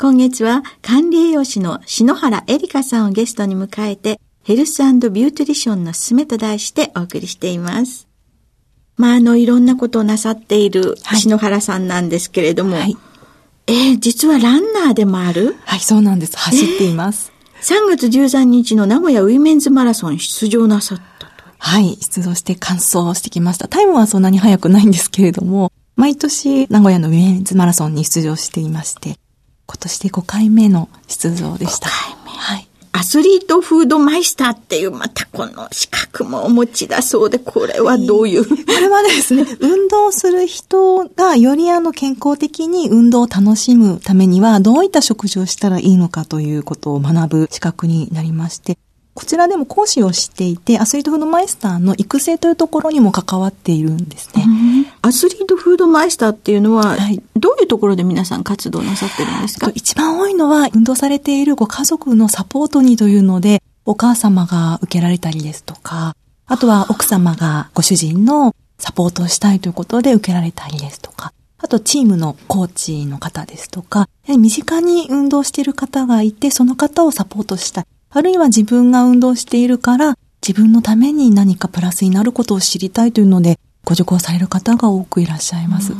今月は管理栄養士の篠原エリカさんをゲストに迎えて、ヘルスビューティリションのすすめと題してお送りしています。まあ、あの、いろんなことをなさっている篠原さんなんですけれども、はい、えー、実はランナーでもある？はい、そうなんです。走っています。えー、3月13日の名古屋ウィメンズマラソン出場なさったと。はい、出場して完走してきました。タイムはそんなに速くないんですけれども、毎年名古屋のウィメンズマラソンに出場していまして、今年で5回目の出場でした。5回目。はい。アスリートフードマイスターっていう、またこの資格もお持ちだそうで、これはどういう、これはですね、運動する人がよりあの健康的に運動を楽しむためには、どういった食事をしたらいいのかということを学ぶ資格になりまして、こちらでも講師をしていて、アスリートフードマイスターの育成というところにも関わっているんですね。アスリートフードマイスターっていうのは、はい、どういうところで皆さん活動なさってるんですか？一番多いのは、運動されているご家族のサポートにというので、お母様が受けられたりですとか、あとは奥様がご主人のサポートをしたいということで受けられたりですとか、あとチームのコーチの方ですとか、身近に運動している方がいて、その方をサポートしたい。あるいは自分が運動しているから、自分のために何かプラスになることを知りたいというので、ご受講される方が多くいらっしゃいます。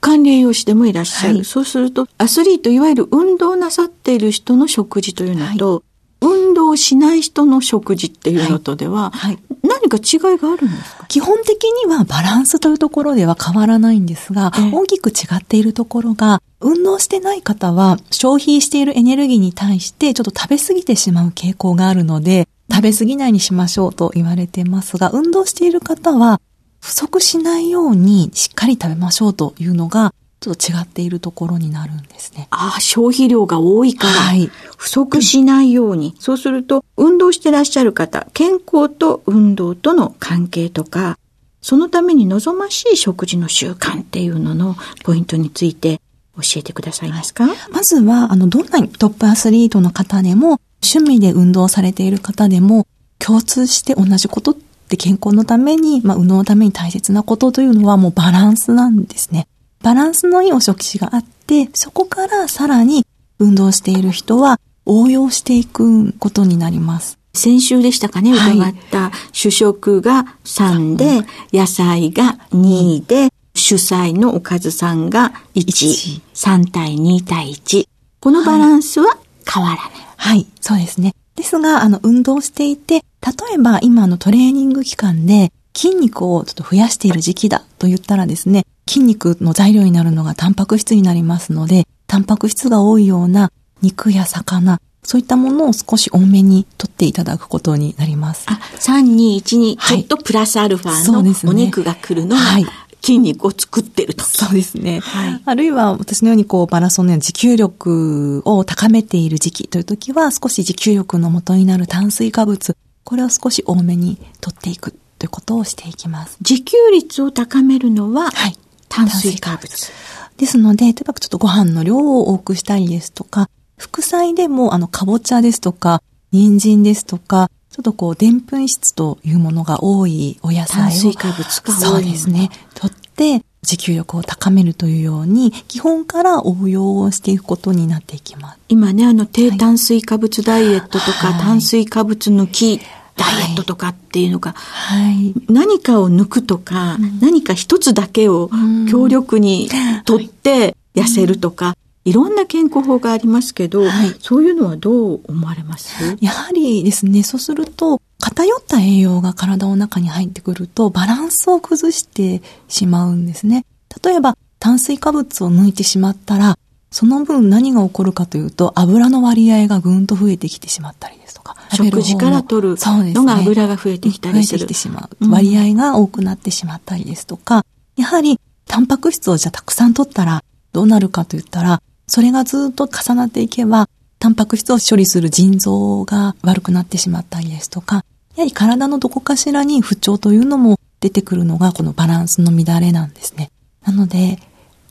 管理栄養士でもいらっしゃる。はい、そうすると、アスリート、いわゆる運動なさっている人の食事というのと、はい。運動しない人の食事っていうのとでは、はい。はい、何か違いがあるんですか？基本的にはバランスというところでは変わらないんですが、えー、大きく違っているところが、運動してない方は消費しているエネルギーに対してちょっと食べ過ぎてしまう傾向があるので、食べ過ぎないにしましょうと言われてますが、運動している方は不足しないようにしっかり食べましょうというのがちょっと違っているところになるんですね。ああ、消費量が多いから、はい、不足しないように。そうすると、運動してらっしゃる方、健康と運動との関係とか、そのために望ましい食事の習慣っていうののポイントについて教えてくださいますか、はい、まずは、あの、どんなトップアスリートの方でも、趣味で運動されている方でも、共通して同じことって健康のために、まあ、運動のために大切なことというのはもうバランスなんですね。バランスのいいお食事があって、そこからさらに運動している人は応用していくことになります。先週でしたかね、伺った、主食が3で、野菜が2で、主菜のおかずさんが1、3対2対1。このバランスは変わらない。はい、そうですね。ですが、あの、運動していて、例えば今のトレーニング期間で筋肉をちょっと増やしている時期だと言ったらですね、筋肉の材料になるのがタンパク質になりますので、タンパク質が多いような肉や魚、そういったものを少し多めに取っていただくことになります。あ、3、2、1にちょっとプラスアルファのお肉が来るのが、はい、筋肉を作ってると。そうですね。はい、あるいは私のようにこうマラソンのように持久力を高めている時期という時は少し持久力の元になる炭水化物、これを少し多めに取っていくということをしていきます。持久率を高めるのは、はい、炭水化物。ですので、例えばちょっとご飯の量を多くしたりですとか、副菜でも、あの、かぼちゃですとか、人参ですとか、ちょっとこう、でんぷん質というものが多いお野菜を。炭水化物が多い。そうですね。とって、持久力を高めるというように、基本から応用をしていくことになっていきます。今ね、あの、低炭水化物ダイエットとか、はい、炭水化物抜きダイエットとかっていうのが、はい、何かを抜くとか、うん、何か一つだけを強力にとって痩せるとか、いろんな健康法がありますけど、はい、そういうのはどう思われます？やはりですね、そうすると、偏った栄養が体の中に入ってくると、バランスを崩してしまうんですね。例えば、炭水化物を抜いてしまったら、その分何が起こるかというと、油の割合がぐんと増えてきてしまったりですとか。食事から取るのが油が増えてきたりする。増えてきてしまう。割合が多くなってしまったりですとか、やはり、タンパク質をじゃあたくさん取ったらどうなるかと言ったら、それがずっと重なっていけば、タンパク質を処理する腎臓が悪くなってしまったりですとか、やはり体のどこかしらに不調というのも出てくるのがこのバランスの乱れなんですね。なので、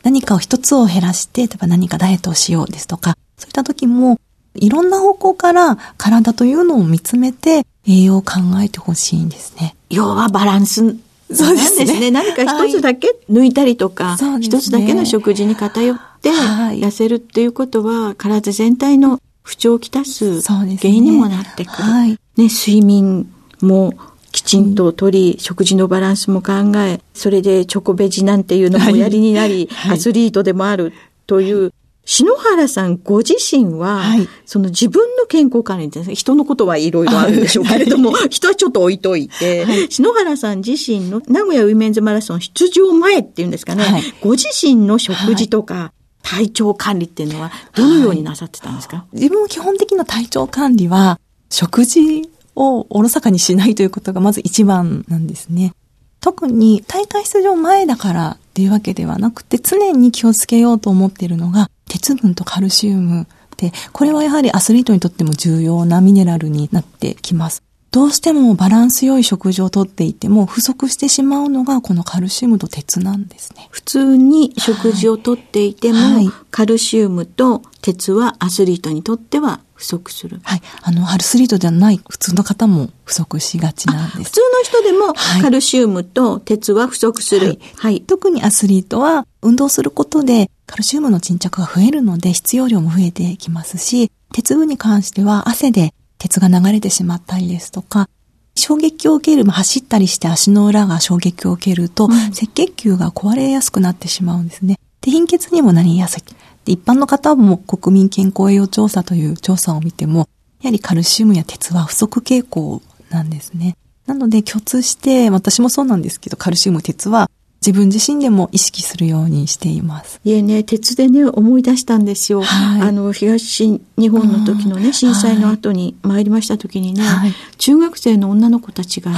何かを一つを減らして、例えば何かダイエットをしようですとか、そういった時も、いろんな方向から体というのを見つめて栄養を考えてほしいんですね。要はバランスそうですね。ね。何か一つだけ抜いたりとか、一、はい、つだけの食事に偏って痩せるっていうことは、体全体の不調をきたす原因にもなってくる。ねはい、ね、睡眠もきちんととり、うん、食事のバランスも考え、それでチョコベジなんていうのもやりになり、はい、アスリートでもあるという篠原さんご自身は、はい、その自分の健康管理ですね、人のことはいろいろあるんでしょうけれども、はい、人はちょっと置いといて、はい、篠原さん自身の名古屋ウィメンズマラソン出場前っていうんですかね、ご自身の食事とか、体調管理っていうのはどのようになさってたんですか、自分は基本的な体調管理は、食事をおろそかにしないということがまず一番なんですね。特に大会出場前だからっていうわけではなくて、常に気をつけようと思っているのが、鉄分とカルシウムで、これはやはりアスリートにとっても重要なミネラルになってきます。どうしてもバランス良い食事をとっていても不足してしまうのがこのカルシウムと鉄なんですね。普通に食事をとっていても、はい、カルシウムと鉄はアスリートにとっては不足する。はい。あの、アルスリートではない普通の方も不足しがちなんです。普通の人でもカルシウムと鉄は不足する。はい。はい、特にアスリートは運動することでカルシウムの沈着が増えるので必要量も増えてきますし、鉄分に関しては汗で鉄が流れてしまったりですとか、衝撃を受ける、走ったりして足の裏が衝撃を受けると、うん、赤血球が壊れやすくなってしまうんですね。で、貧血にもなりやすい。一般の方も国民健康栄養調査という調査を見ても、やはりカルシウムや鉄は不足傾向なんですね。なので共通して、私もそうなんですけど、カルシウム、鉄は自分自身でも意識するようにしています。いえね、鉄でね、思い出したんですよ。はい、あの、東日本の時のね、震災の後に参りました時にね、はい、中学生の女の子たちがね、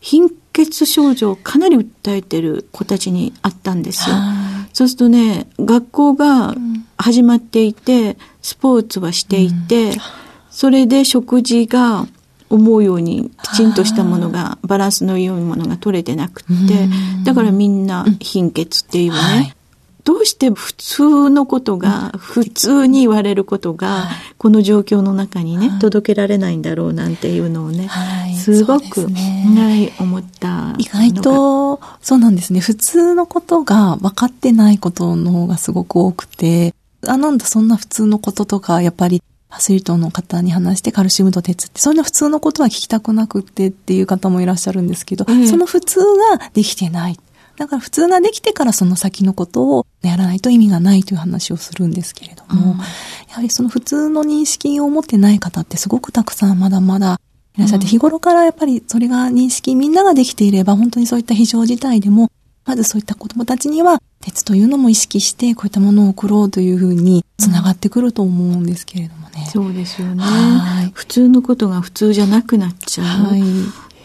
貧血症状をかなり訴えてる子たちにあったんですよ。そうするとね、学校が始まっていて、スポーツはしていて、それで食事が思うようにきちんとしたものが、バランスの良いものが取れてなくって、だからみんな貧血っていうね、はい。どうして普通のことが、普通に言われることが、この状況の中にね、届けられないんだろうなんていうのをね、すごく、ね、思った意外と、そうなんですね。普通のことが分かってないことの方がすごく多くて、あ、なんだ、そんな普通のこととか、やっぱり、アスリートの方に話してカルシウムと鉄って、そんな普通のことは聞きたくなくってっていう方もいらっしゃるんですけど、その普通ができてない。だから普通ができてからその先のことをやらないと意味がないという話をするんですけれども、うん、やはりその普通の認識を持ってない方ってすごくたくさんまだまだいらっしゃって、うん、日頃からやっぱりそれが認識みんなができていれば本当にそういった非常事態でもまずそういった子供たちには鉄というのも意識してこういったものを送ろうというふうにつながってくると思うんですけれどもね。そうですよね。普通のことが普通じゃなくなっちゃう。はい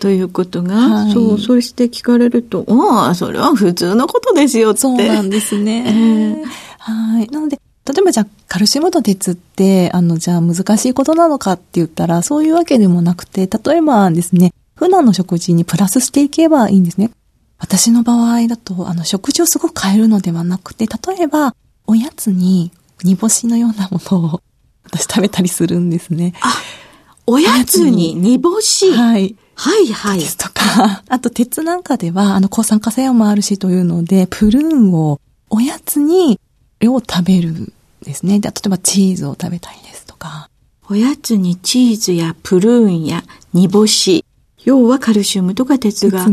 ということが、はい、そう、そして聞かれると、ああ、それは普通のことですよって。そうなんですね。えー、はい。なので、例えばじゃあ、カルシウムと鉄って、あの、じゃあ難しいことなのかって言ったら、そういうわけでもなくて、例えばですね、普段の食事にプラスしていけばいいんですね。私の場合だと、あの、食事をすごく変えるのではなくて、例えば、おやつに煮干しのようなものを私食べたりするんですね。あ、おやつに煮干し。はい。はいはい。ですとか、あと鉄なんかでは、あの、抗酸化作用もあるしというので、プルーンをおやつに量食べるですね。で例えばチーズを食べたりですとか。おやつにチーズやプルーンや煮干し、要はカルシウムとか鉄が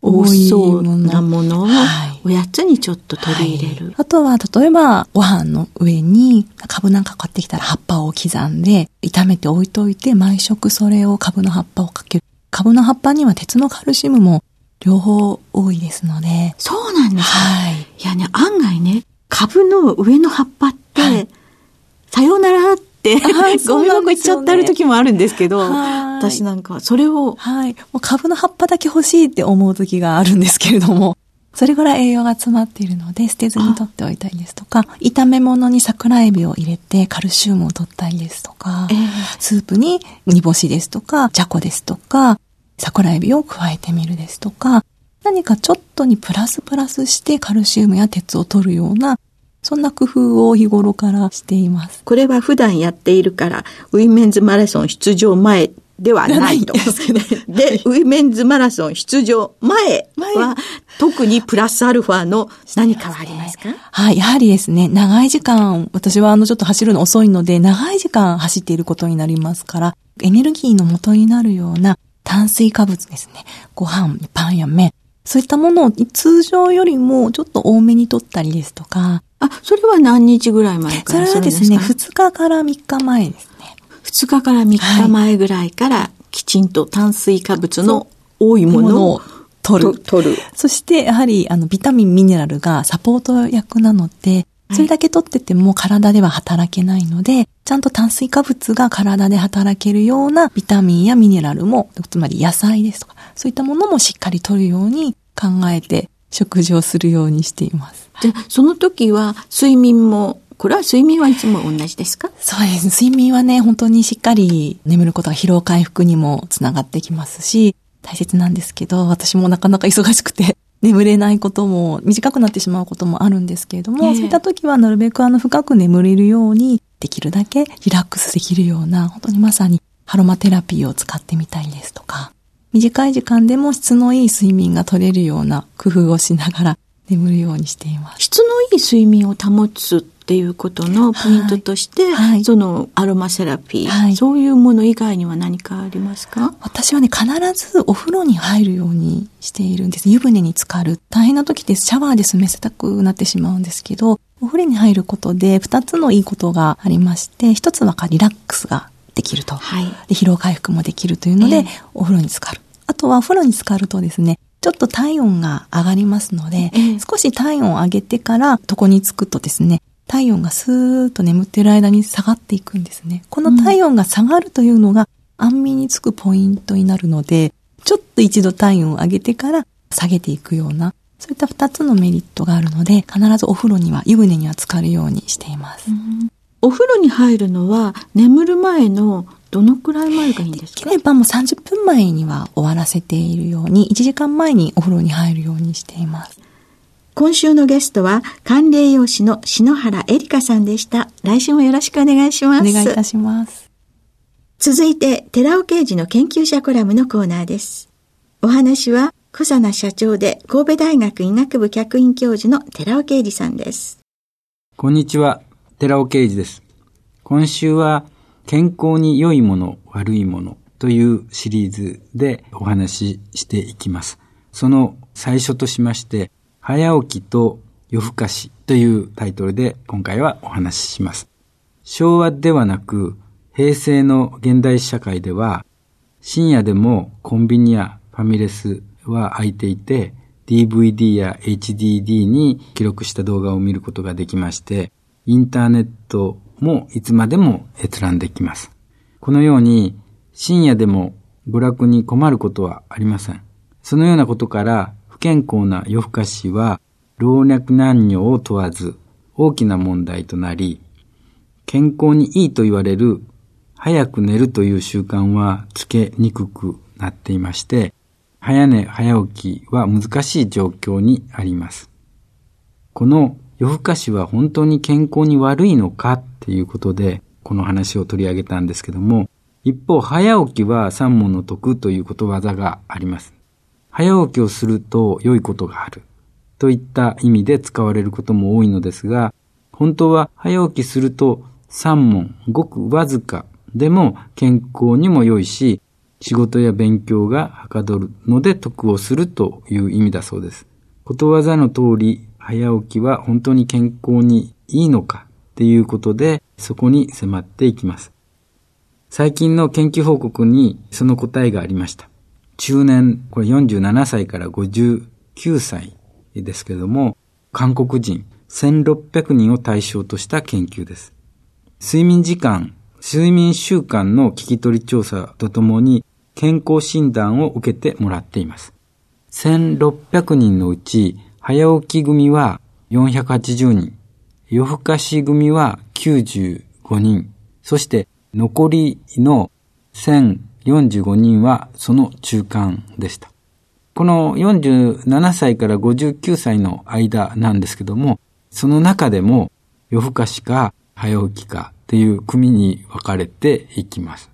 多そうなものをはいおやつにちょっと取り入れる。あとは、例えば、ご飯の上に、株なんか買ってきたら葉っぱを刻んで、炒めて置いといて、毎食それを株の葉っぱをかける。株の葉っぱには鉄のカルシウムも両方多いですので、そうなんですか。はい。いやね、案外ね、株の上の葉っぱって、はいさようならって、はいゴミ箱行っちゃってある時もあるんですけど、はい私なんか、それを、はい。もう株の葉っぱだけ欲しいって思う時があるんですけれども、それぐらい栄養が詰まっているので、捨てずに取っておいたりですとか、炒め物に桜エビを入れてカルシウムを取ったりですとか、えースープに煮干しですとか、じゃこですとか、桜エビを加えてみるですとか、何かちょっとにプラスプラスしてカルシウムや鉄を取るような、そんな工夫を日頃からしています。これは普段やっているから、ウィメンズマラソン出場前ではないと。でウィメンズマラソン出場前前は、特にプラスアルファの何かはありますか？はい、やはりですね、長い時間、私はあのちょっと走るの遅いので、長い時間走っていることになりますから、エネルギーの元になるような炭水化物ですね。ご飯、パンや麺。そういったものを通常よりもちょっと多めに取ったりですとか、あ、それは何日ぐらい前かそられはですね、普2日から3日前ですね。2日から3日前ぐらいから、きちんと炭水化物の多いものを取る。取る。そして、やはり、あの、ビタミン、ミネラルがサポート役なので、それだけ取ってても体では働けないので、ちゃんと炭水化物が体で働けるようなビタミンやミネラルも、つまり野菜ですとか、そういったものもしっかり取るように考えて食事をするようにしています。で、その時は睡眠も、これは睡眠はいつも同じですか？そうですね。睡眠はね、本当にしっかり眠ることが疲労回復にもつながってきますし、大切なんですけど、私もなかなか忙しくて、眠れないことも、短くなってしまうこともあるんですけれども、ええそういった時はなるべくあの深く眠れるように、できるだけリラックスできるような、本当にまさにハロマテラピーを使ってみたりですとか、短い時間でも質のいい睡眠が取れるような工夫をしながら眠るようにしています。質のいい睡眠を保つっていうことのポイントとして、はいはいそのアロマセラピー、はいそういうもの以外には何かありますか？私はね、必ずお風呂に入るようにしているんです。湯船に浸かる。大変な時です。シャワーで済ませたくなってしまうんですけど、お風呂に入ることで二つのいいことがありまして、一つはリラックスができると。はい。で疲労回復もできるというので、ええお風呂に浸かる。あとはお風呂に浸かるとですね、ちょっと体温が上がりますので、ええ少し体温を上げてから床につくとですね、体温がスーッと眠っている間に下がっていくんですね。この体温が下がるというのが安眠につくポイントになるので、ちょっと一度体温を上げてから下げていくような、そういった二つのメリットがあるので、必ずお風呂には、湯船には浸かるようにしています。お風呂に入るのは眠る前のどのくらい前がいいんですか？できればもう30分前には終わらせているように、1時間前にお風呂に入るようにしています。今週のゲストは管理栄養士の篠原エリカさんでした。来週もよろしくお願いします。お願いいたします。続いて、寺尾刑事の研究者コラムのコーナーです。お話は、小佐奈社長で神戸大学医学部客員教授の寺尾刑事さんです。こんにちは、寺尾啓二です。今週は、健康に良いもの、悪いものというシリーズでお話ししていきます。その最初としまして、早起きと夜更かしというタイトルで今回はお話しします。昭和ではなく、平成の現代社会では、深夜でもコンビニやファミレスは空いていて、DVD や HDD に記録した動画を見ることができまして、インターネットもいつまでも閲覧できます。このように深夜でも娯楽に困ることはありません。そのようなことから健康な夜更かしは老若男女を問わず大きな問題となり、健康にいいと言われる早く寝るという習慣はつけにくくなっていまして、早寝早起きは難しい状況にあります。この夜更かしは本当に健康に悪いのかっていうことで、この話を取り上げたんですけども、一方、早起きは三問の得ということわざがあります。早起きをすると良いことがある。といった意味で使われることも多いのですが、本当は早起きすると三問、ごくわずかでも健康にも良いし、仕事や勉強がはかどるので得をするという意味だそうです。ことわざの通り、早起きは本当に健康にいいのかっていうことで、そこに迫っていきます。最近の研究報告にその答えがありました。中年、これ47歳から59歳ですけども、韓国人1600人を対象とした研究です。睡眠時間、睡眠習慣の聞き取り調査とともに健康診断を受けてもらっています。1600人のうち、早起き組は480人、夜更かし組は95人、そして残りの45人はその中間でした。この47歳から59歳の間なんですけども、その中でも夜更かしか早起きかっていう組に分かれていきます。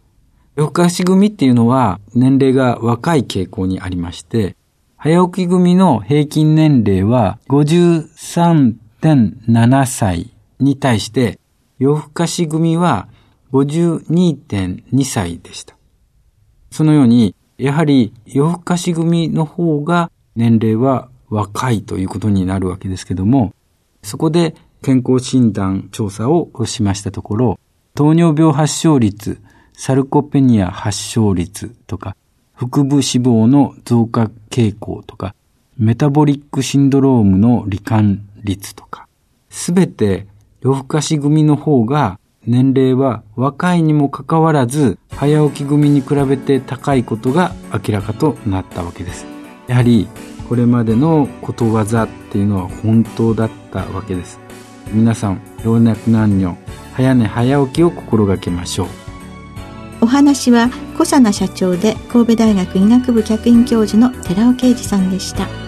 夜更かし組っていうのは年齢が若い傾向にありまして、早起き組の平均年齢は53.7歳に対して、夜更かし組は52.2歳でした。そのように、やはり夜更かし組の方が年齢は若いということになるわけですけども、そこで健康診断調査をしましたところ、糖尿病発症率、サルコペニア発症率とか、腹部脂肪の増加傾向とか、メタボリックシンドロームの罹患率とか、すべて夜更かし組の方が年齢は若いにもかかわらず早起き組に比べて高いことが明らかとなったわけです。やはりこれまでのことわざっていうのは本当だったわけです。皆さん、老若男女、早寝早起きを心がけましょう。お話は小佐奈社長で神戸大学医学部客員教授の寺尾啓二さんでした